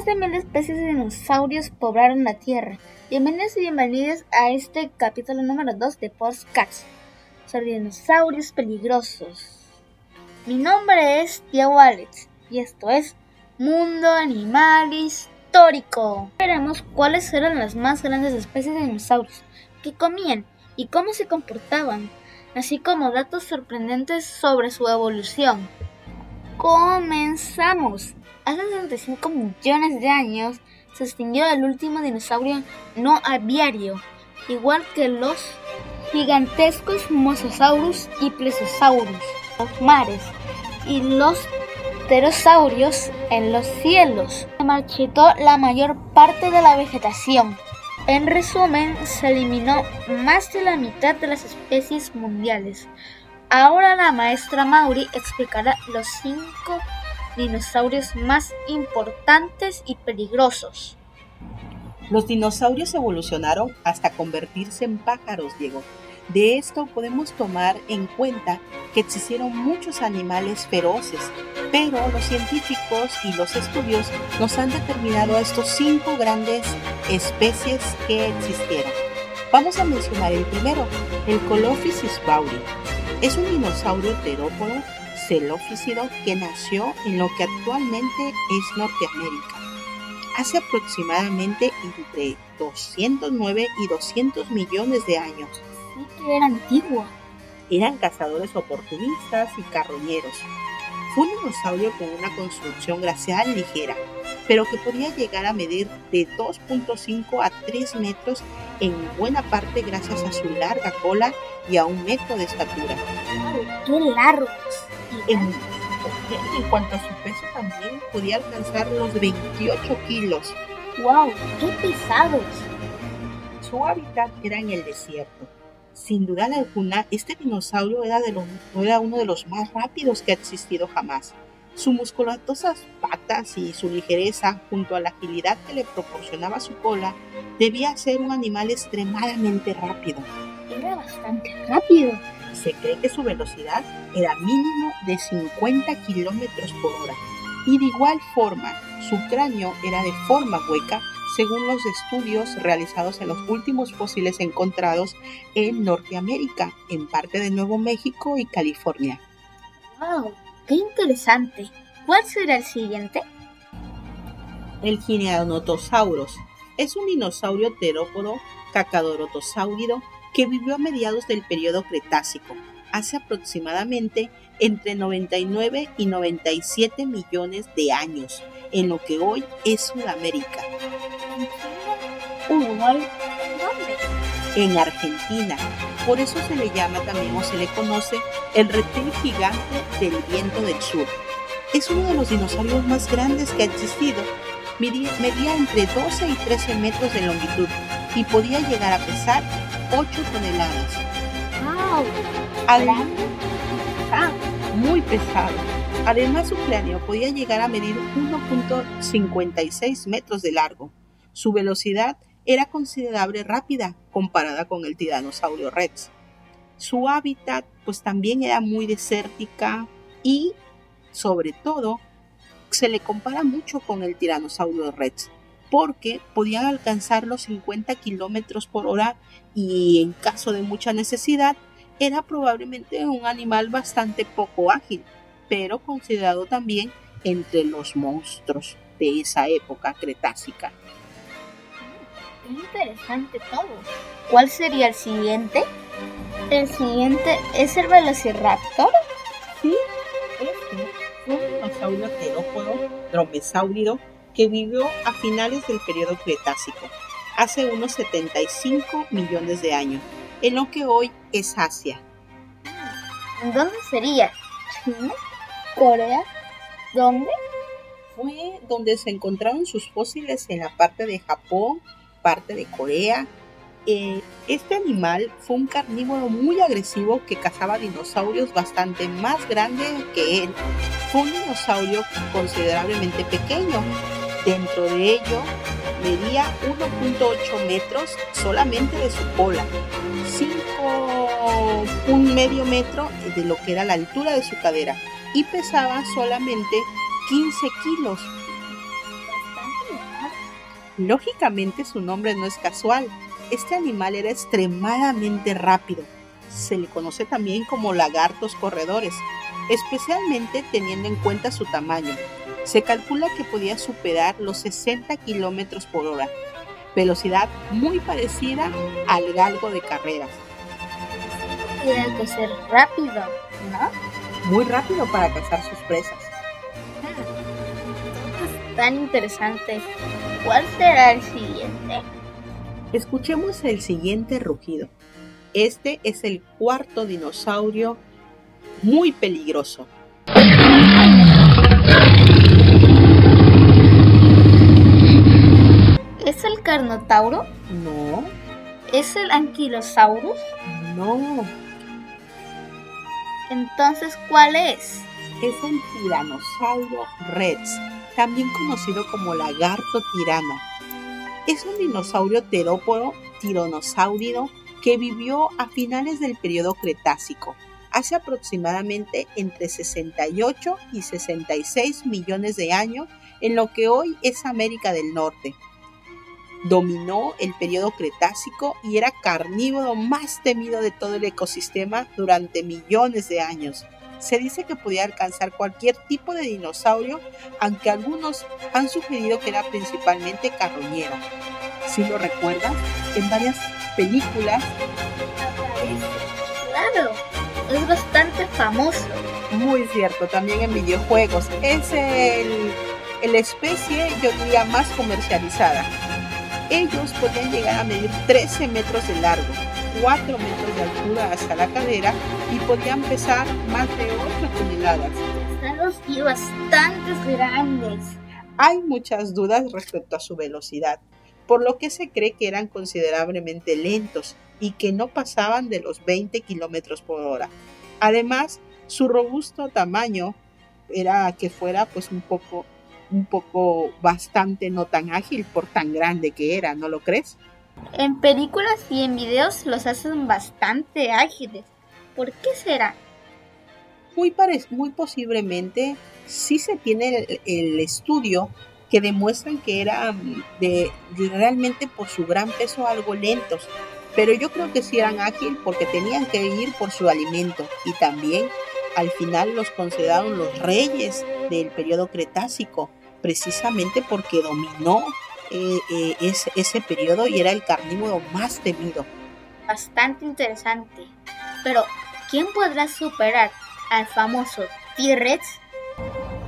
Más de mil especies de dinosaurios poblaron la Tierra. Bienvenidos y bienvenidos a este capítulo número 2 de Postcats sobre dinosaurios peligrosos. Mi nombre es Diego Alex y esto es Mundo Animal Histórico. Veremos cuáles eran las más grandes especies de dinosaurios, qué comían y cómo se comportaban, así como datos sorprendentes sobre su evolución. Comenzamos. Hace 65 millones de años se extinguió el último dinosaurio no aviario, igual que los gigantescos Mosasaurus y Plesiosaurus, los mares, y los pterosaurios en los cielos. Se marchitó la mayor parte de la vegetación. En resumen, se eliminó más de la mitad de las especies mundiales. Ahora la maestra Mauri explicará los cinco dinosaurios más importantes y peligrosos. Los dinosaurios evolucionaron hasta convertirse en pájaros, Diego. De esto podemos tomar en cuenta que existieron muchos animales feroces, pero los científicos y los estudios nos han determinado a estos cinco grandes especies que existieron. Vamos a mencionar el primero, el Colophysis bauri. Es un dinosaurio terópodo celófisido que nació en lo que actualmente es Norteamérica. Hace aproximadamente entre 209 y 200 millones de años. Sí que era antigua. Eran cazadores oportunistas y carroñeros. Fue un dinosaurio con una construcción glacial ligera, pero que podía llegar a medir de 2.5 a 3 metros en buena parte gracias a su larga cola y a un metro de estatura. ¡Qué largos! En, en cuanto a su peso también podía alcanzar los 28 kilos. ¡Wow! ¡Qué pesados! Su hábitat era en el desierto. Sin duda alguna, este dinosaurio era, de era uno de los más rápidos que ha existido jamás. Su musculatosas patas y su ligereza, junto a la agilidad que le proporcionaba su cola, debía ser un animal extremadamente rápido. Bastante rápido. Se cree que su velocidad era mínimo de 50 kilómetros por hora. Y de igual forma, su cráneo era de forma hueca, según los estudios realizados en los últimos fósiles encontrados en Norteamérica, en parte de Nuevo México y California. ¡Wow! ¡Qué interesante! ¿Cuál será el siguiente? El Gineanotosauros es un dinosaurio terópodo cacadorotosáurido que vivió a mediados del periodo Cretácico, hace aproximadamente entre 99 y 97 millones de años, en lo que hoy es Sudamérica. Uruguay, En Argentina. Por eso se le llama también o se le conoce el reptil gigante del viento del sur. Es uno de los dinosaurios más grandes que ha existido. Medía entre 12 y 13 metros de longitud y podía llegar a pesar 8 toneladas. ¡Wow! Además, ah, muy pesado. Además, su cráneo podía llegar a medir 1.56 metros de largo. Su velocidad era considerable rápida comparada con el tiranosaurio rex. Su hábitat pues también era muy desértica y sobre todo se le compara mucho con el tiranosaurio rex porque podían alcanzar los 50 kilómetros por hora y en caso de mucha necesidad era probablemente un animal bastante poco ágil, pero considerado también entre los monstruos de esa época cretácica. Interesante todo. ¿Cuál sería el siguiente? El siguiente es el Velociraptor. Sí, este fue un dinosaurio terópodo dromesáurido que vivió a finales del periodo Cretácico, hace unos 75 millones de años, en lo que hoy es Asia. ¿Dónde sería? ¿China? ¿Corea? ¿Dónde? Fue donde se encontraron sus fósiles en la parte de Japón, parte de Corea. Eh, este animal fue un carnívoro muy agresivo que cazaba dinosaurios bastante más grandes que él. Fue un dinosaurio considerablemente pequeño. Dentro de ello medía 1.8 metros solamente de su cola, 5, un medio metro de lo que era la altura de su cadera y pesaba solamente 15 kilos. Lógicamente su nombre no es casual. Este animal era extremadamente rápido. Se le conoce también como lagartos corredores, especialmente teniendo en cuenta su tamaño. Se calcula que podía superar los 60 kilómetros por hora, velocidad muy parecida al galgo de carreras. Tiene que ser rápido, ¿no? Muy rápido para cazar sus presas. Es tan interesante. ¿Cuál será el siguiente? Escuchemos el siguiente rugido. Este es el cuarto dinosaurio muy peligroso. ¿Es el Carnotauro? No, ¿Es el Anquilosaurus? no, Entonces, ¿cuál es? es el tiranosaurio rex, también conocido como lagarto tirano. Es un dinosaurio terópodo tiranosáurido que vivió a finales del periodo Cretácico, hace aproximadamente entre 68 y 66 millones de años en lo que hoy es América del Norte. Dominó el periodo Cretácico y era carnívoro más temido de todo el ecosistema durante millones de años. Se dice que podía alcanzar cualquier tipo de dinosaurio, aunque algunos han sugerido que era principalmente carroñero. Si lo recuerdas, en varias películas, Claro, es bastante famoso. muy cierto, también en videojuegos, es el, el especie, yo diría, más comercializada. Ellos podían llegar a medir 13 metros de largo, 4 metros de altura hasta la cadera y podían pesar más de 8 toneladas. Están los y bastantes grandes. Hay muchas dudas respecto a su velocidad, por lo que se cree que eran considerablemente lentos y que no pasaban de los 20 kilómetros por hora. Además, su robusto tamaño era que fuera pues un poco, un poco bastante no tan ágil por tan grande que era, ¿no lo crees? En películas y en videos los hacen bastante ágiles. ¿Por qué será? Muy, muy posiblemente sí se tiene el, el estudio que demuestran que eran de, de realmente por su gran peso algo lentos, pero yo creo que sí eran ágil porque tenían que ir por su alimento y también al final los consideraron los reyes del periodo Cretácico, precisamente porque dominó eh, eh, ese, ese periodo y era el carnívoro más temido. Bastante interesante. Pero, ¿quién podrá superar al famoso T-Rex?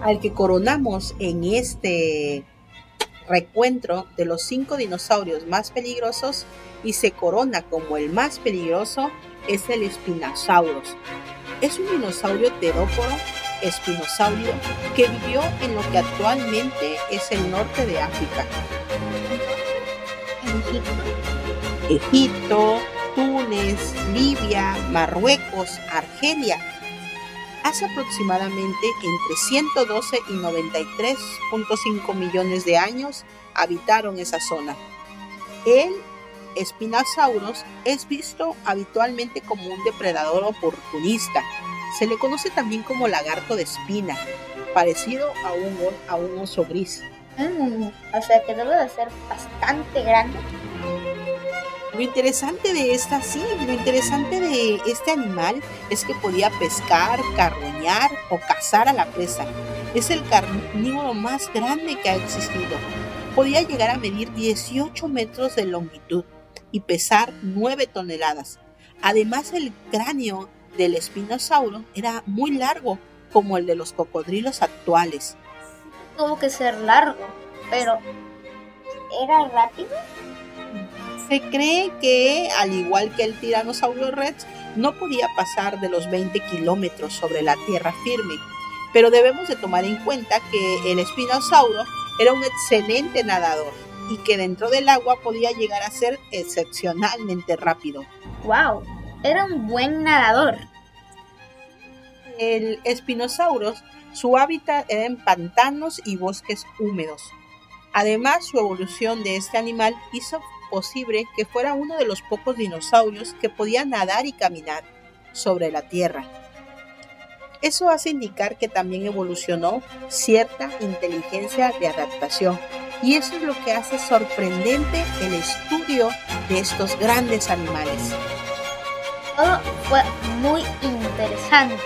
al que coronamos en este recuentro de los cinco dinosaurios más peligrosos y se corona como el más peligroso es el Spinosaurus. Es un dinosaurio teróporo espinosaurio que vivió en lo que actualmente es el norte de África. Egipto, Túnez, Libia, Marruecos, Argelia. Hace aproximadamente entre 112 y 93.5 millones de años habitaron esa zona. El Spinosaurus es visto habitualmente como un depredador oportunista. Se le conoce también como lagarto de espina, parecido a un, o- a un oso gris. Mm, o sea que debe de ser bastante grande. Lo interesante de esta, sí, lo interesante de este animal es que podía pescar, carroñar o cazar a la presa. Es el carnívoro más grande que ha existido. Podía llegar a medir 18 metros de longitud y pesar 9 toneladas. Además, el cráneo del espinosauro era muy largo, como el de los cocodrilos actuales. Tuvo que ser largo, pero ¿era rápido? Se cree que, al igual que el tiranosaurio rex, no podía pasar de los 20 kilómetros sobre la tierra firme, pero debemos de tomar en cuenta que el espinosauro era un excelente nadador y que dentro del agua podía llegar a ser excepcionalmente rápido. ¡Wow! Era un buen nadador. El espinosaurus, su hábitat era en pantanos y bosques húmedos. Además, su evolución de este animal hizo posible que fuera uno de los pocos dinosaurios que podía nadar y caminar sobre la Tierra. Eso hace indicar que también evolucionó cierta inteligencia de adaptación, Y eso es lo que hace sorprendente el estudio de estos grandes animales. Todo fue muy interesante.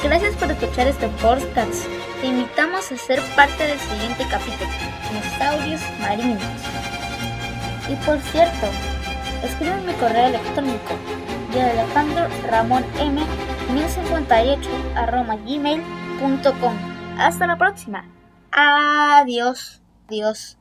Gracias por escuchar este podcast. Te invitamos a ser parte del siguiente capítulo, Dinosaurios Marinos. Y por cierto, escribe mi correo electrónico de Alejandro Ramón M 1058 gmail.com. Hasta la próxima. Adiós. Adiós.